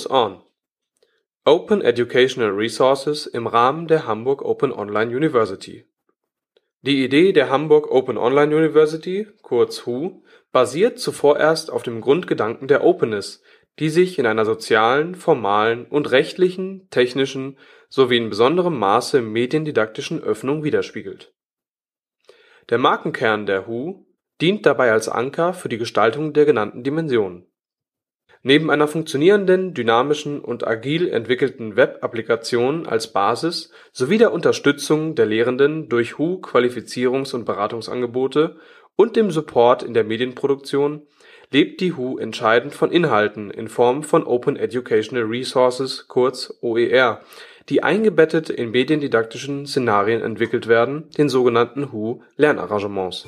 Goes On Open Educational Resources im Rahmen der Hamburg Open Online University Die Idee der Hamburg Open Online University kurz HU basiert zuvorerst auf dem Grundgedanken der Openness, die sich in einer sozialen, formalen und rechtlichen, technischen sowie in besonderem Maße mediendidaktischen Öffnung widerspiegelt. Der Markenkern der HU dient dabei als Anker für die Gestaltung der genannten Dimensionen. Neben einer funktionierenden, dynamischen und agil entwickelten Web-Applikation als Basis sowie der Unterstützung der Lehrenden durch HU-Qualifizierungs und Beratungsangebote und dem Support in der Medienproduktion lebt die HU entscheidend von Inhalten in Form von Open Educational Resources kurz OER, die eingebettet in mediendidaktischen Szenarien entwickelt werden, den sogenannten HU-Lernarrangements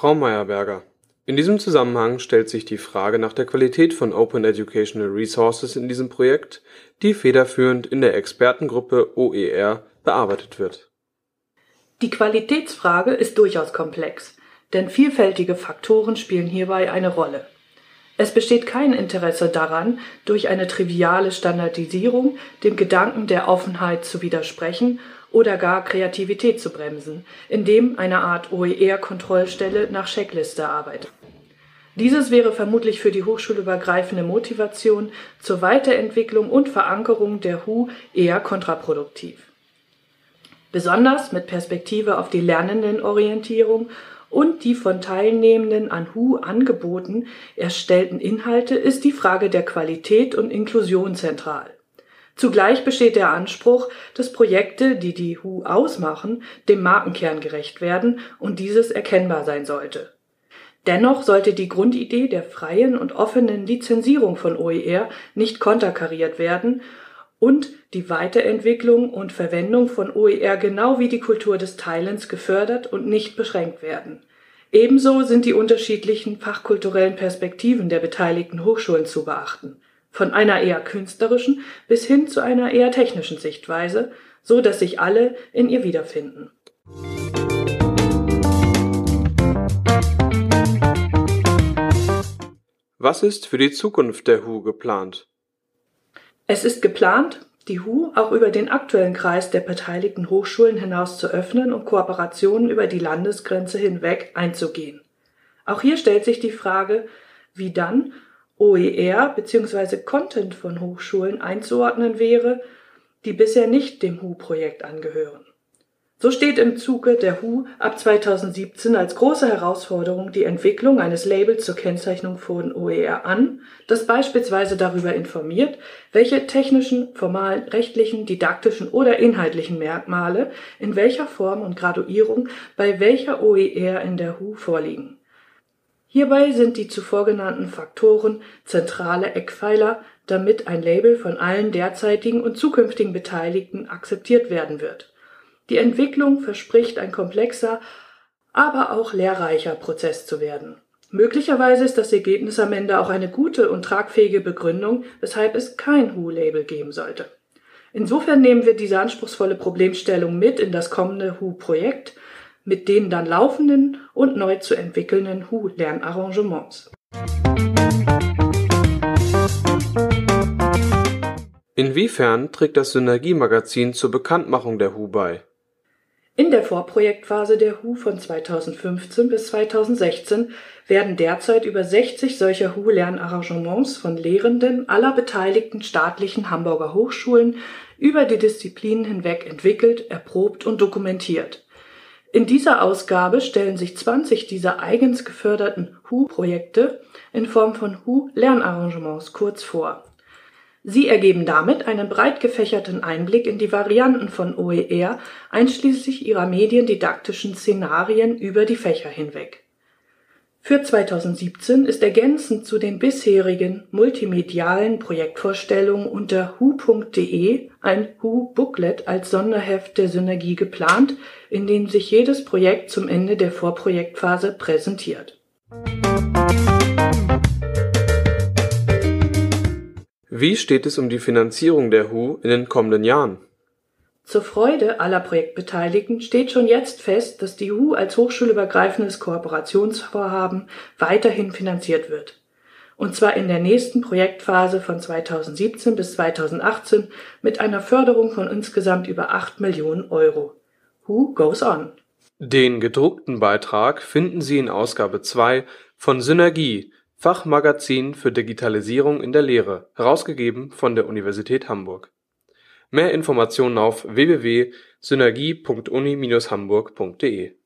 Frau Meyerberger, in diesem Zusammenhang stellt sich die Frage nach der Qualität von Open Educational Resources in diesem Projekt, die federführend in der Expertengruppe OER bearbeitet wird. Die Qualitätsfrage ist durchaus komplex, denn vielfältige Faktoren spielen hierbei eine Rolle. Es besteht kein Interesse daran, durch eine triviale Standardisierung dem Gedanken der Offenheit zu widersprechen oder gar Kreativität zu bremsen, indem eine Art OER-Kontrollstelle nach Checkliste arbeitet. Dieses wäre vermutlich für die hochschulübergreifende Motivation zur Weiterentwicklung und Verankerung der HU eher kontraproduktiv. Besonders mit Perspektive auf die Lernendenorientierung und die von Teilnehmenden an HU angeboten erstellten Inhalte ist die Frage der Qualität und Inklusion zentral. Zugleich besteht der Anspruch, dass Projekte, die die HU ausmachen, dem Markenkern gerecht werden und dieses erkennbar sein sollte. Dennoch sollte die Grundidee der freien und offenen Lizenzierung von OER nicht konterkariert werden und die Weiterentwicklung und Verwendung von OER genau wie die Kultur des Teilens gefördert und nicht beschränkt werden. Ebenso sind die unterschiedlichen fachkulturellen Perspektiven der beteiligten Hochschulen zu beachten von einer eher künstlerischen bis hin zu einer eher technischen Sichtweise, so dass sich alle in ihr wiederfinden. Was ist für die Zukunft der HU geplant? Es ist geplant, die HU auch über den aktuellen Kreis der beteiligten Hochschulen hinaus zu öffnen und Kooperationen über die Landesgrenze hinweg einzugehen. Auch hier stellt sich die Frage, wie dann OER bzw. Content von Hochschulen einzuordnen wäre, die bisher nicht dem HU-Projekt angehören. So steht im Zuge der HU ab 2017 als große Herausforderung die Entwicklung eines Labels zur Kennzeichnung von OER an, das beispielsweise darüber informiert, welche technischen, formalen, rechtlichen, didaktischen oder inhaltlichen Merkmale in welcher Form und Graduierung bei welcher OER in der HU vorliegen. Hierbei sind die zuvor genannten Faktoren zentrale Eckpfeiler, damit ein Label von allen derzeitigen und zukünftigen Beteiligten akzeptiert werden wird. Die Entwicklung verspricht ein komplexer, aber auch lehrreicher Prozess zu werden. Möglicherweise ist das Ergebnis am Ende auch eine gute und tragfähige Begründung, weshalb es kein Who-Label geben sollte. Insofern nehmen wir diese anspruchsvolle Problemstellung mit in das kommende Who-Projekt mit den dann laufenden und neu zu entwickelnden HU-Lernarrangements. Inwiefern trägt das Synergiemagazin zur Bekanntmachung der HU bei? In der Vorprojektphase der HU von 2015 bis 2016 werden derzeit über 60 solcher HU-Lernarrangements von Lehrenden aller beteiligten staatlichen Hamburger Hochschulen über die Disziplinen hinweg entwickelt, erprobt und dokumentiert. In dieser Ausgabe stellen sich 20 dieser eigens geförderten HU-Projekte in Form von HU-Lernarrangements kurz vor. Sie ergeben damit einen breit gefächerten Einblick in die Varianten von OER einschließlich ihrer mediendidaktischen Szenarien über die Fächer hinweg für 2017 ist ergänzend zu den bisherigen multimedialen Projektvorstellungen unter hu.de ein Hu-Booklet als Sonderheft der Synergie geplant, in dem sich jedes Projekt zum Ende der Vorprojektphase präsentiert. Wie steht es um die Finanzierung der HU in den kommenden Jahren? Zur Freude aller Projektbeteiligten steht schon jetzt fest, dass die HU als hochschulübergreifendes Kooperationsvorhaben weiterhin finanziert wird. Und zwar in der nächsten Projektphase von 2017 bis 2018 mit einer Förderung von insgesamt über 8 Millionen Euro. Who goes on? Den gedruckten Beitrag finden Sie in Ausgabe 2 von Synergie, Fachmagazin für Digitalisierung in der Lehre, herausgegeben von der Universität Hamburg. Mehr Informationen auf www.synergie.uni-hamburg.de